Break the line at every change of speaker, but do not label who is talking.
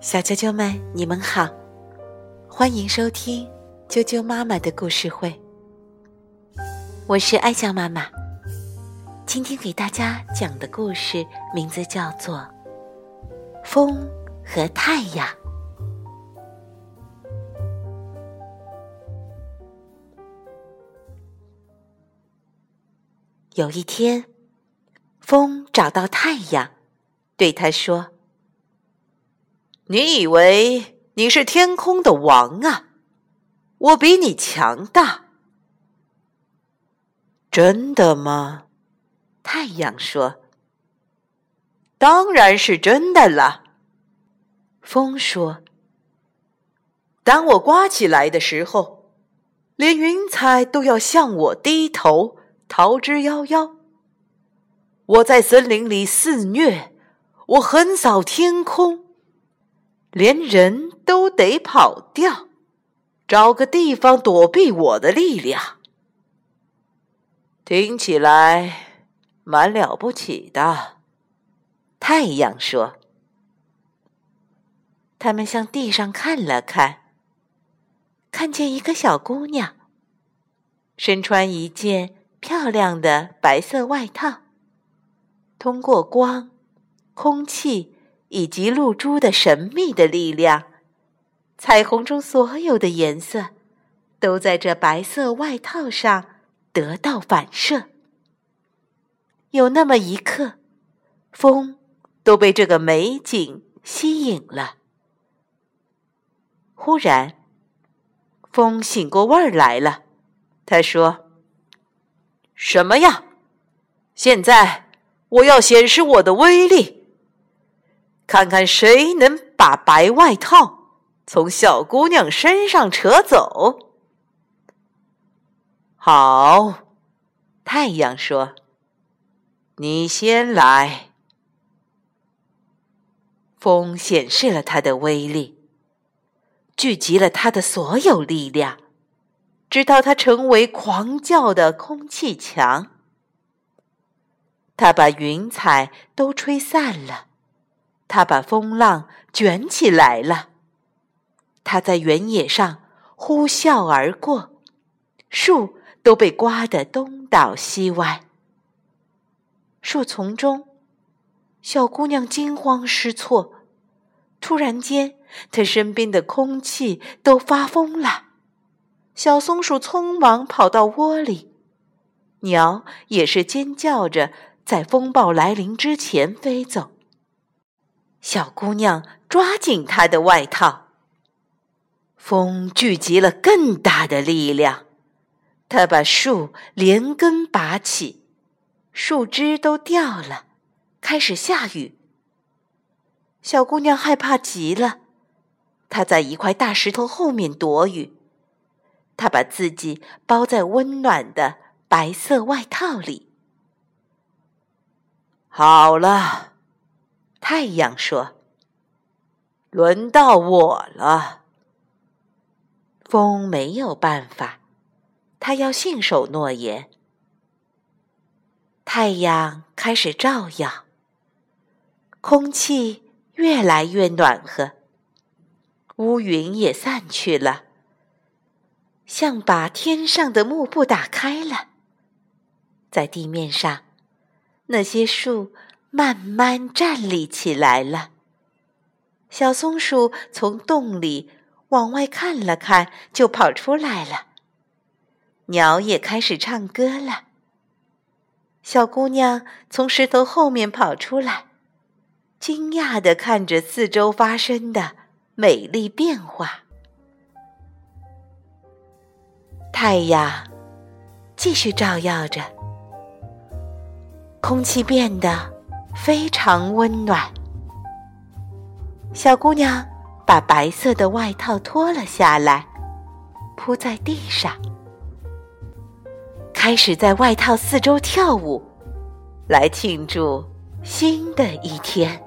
小啾啾们，你们好，欢迎收听啾啾妈妈的故事会。我是爱笑妈妈，今天给大家讲的故事名字叫做《风和太阳》。有一天，风找到太阳，对他说。
你以为你是天空的王啊？我比你强大，
真的吗？太阳说：“
当然是真的了。”
风说：“
当我刮起来的时候，连云彩都要向我低头，逃之夭夭。我在森林里肆虐，我横扫天空。”连人都得跑掉，找个地方躲避我的力量。听起来蛮了不起的，
太阳说。他们向地上看了看，看见一个小姑娘，身穿一件漂亮的白色外套，通过光、空气。以及露珠的神秘的力量，彩虹中所有的颜色都在这白色外套上得到反射。有那么一刻，风都被这个美景吸引了。忽然，风醒过味儿来了，他说：“
什么呀？现在我要显示我的威力。”看看谁能把白外套从小姑娘身上扯走。好，太阳说：“你先来。”
风显示了它的威力，聚集了它的所有力量，直到它成为狂叫的空气墙。它把云彩都吹散了。他把风浪卷起来了，他在原野上呼啸而过，树都被刮得东倒西歪。树丛中，小姑娘惊慌失措。突然间，她身边的空气都发疯了。小松鼠匆忙跑到窝里，鸟也是尖叫着，在风暴来临之前飞走。小姑娘抓紧她的外套，风聚集了更大的力量，它把树连根拔起，树枝都掉了，开始下雨。小姑娘害怕极了，她在一块大石头后面躲雨，她把自己包在温暖的白色外套里。
好了。太阳说：“轮到我了。”
风没有办法，他要信守诺言。太阳开始照耀，空气越来越暖和，乌云也散去了，像把天上的幕布打开了。在地面上，那些树。慢慢站立起来了。小松鼠从洞里往外看了看，就跑出来了。鸟也开始唱歌了。小姑娘从石头后面跑出来，惊讶地看着四周发生的美丽变化。太阳继续照耀着，空气变得。非常温暖。小姑娘把白色的外套脱了下来，铺在地上，开始在外套四周跳舞，来庆祝新的一天。